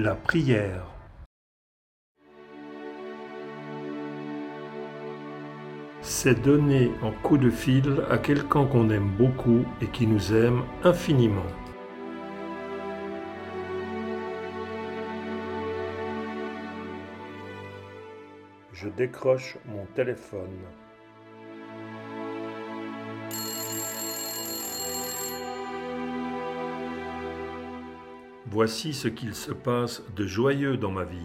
La prière. C'est donner en coup de fil à quelqu'un qu'on aime beaucoup et qui nous aime infiniment. Je décroche mon téléphone. Voici ce qu'il se passe de joyeux dans ma vie.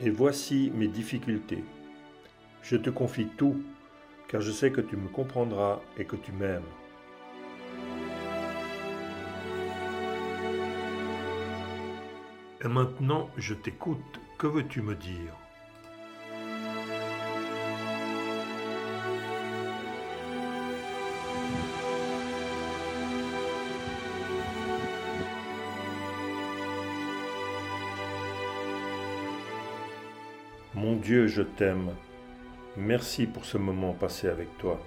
Et voici mes difficultés. Je te confie tout, car je sais que tu me comprendras et que tu m'aimes. Et maintenant, je t'écoute. Que veux-tu me dire? Mon Dieu, je t'aime. Merci pour ce moment passé avec toi.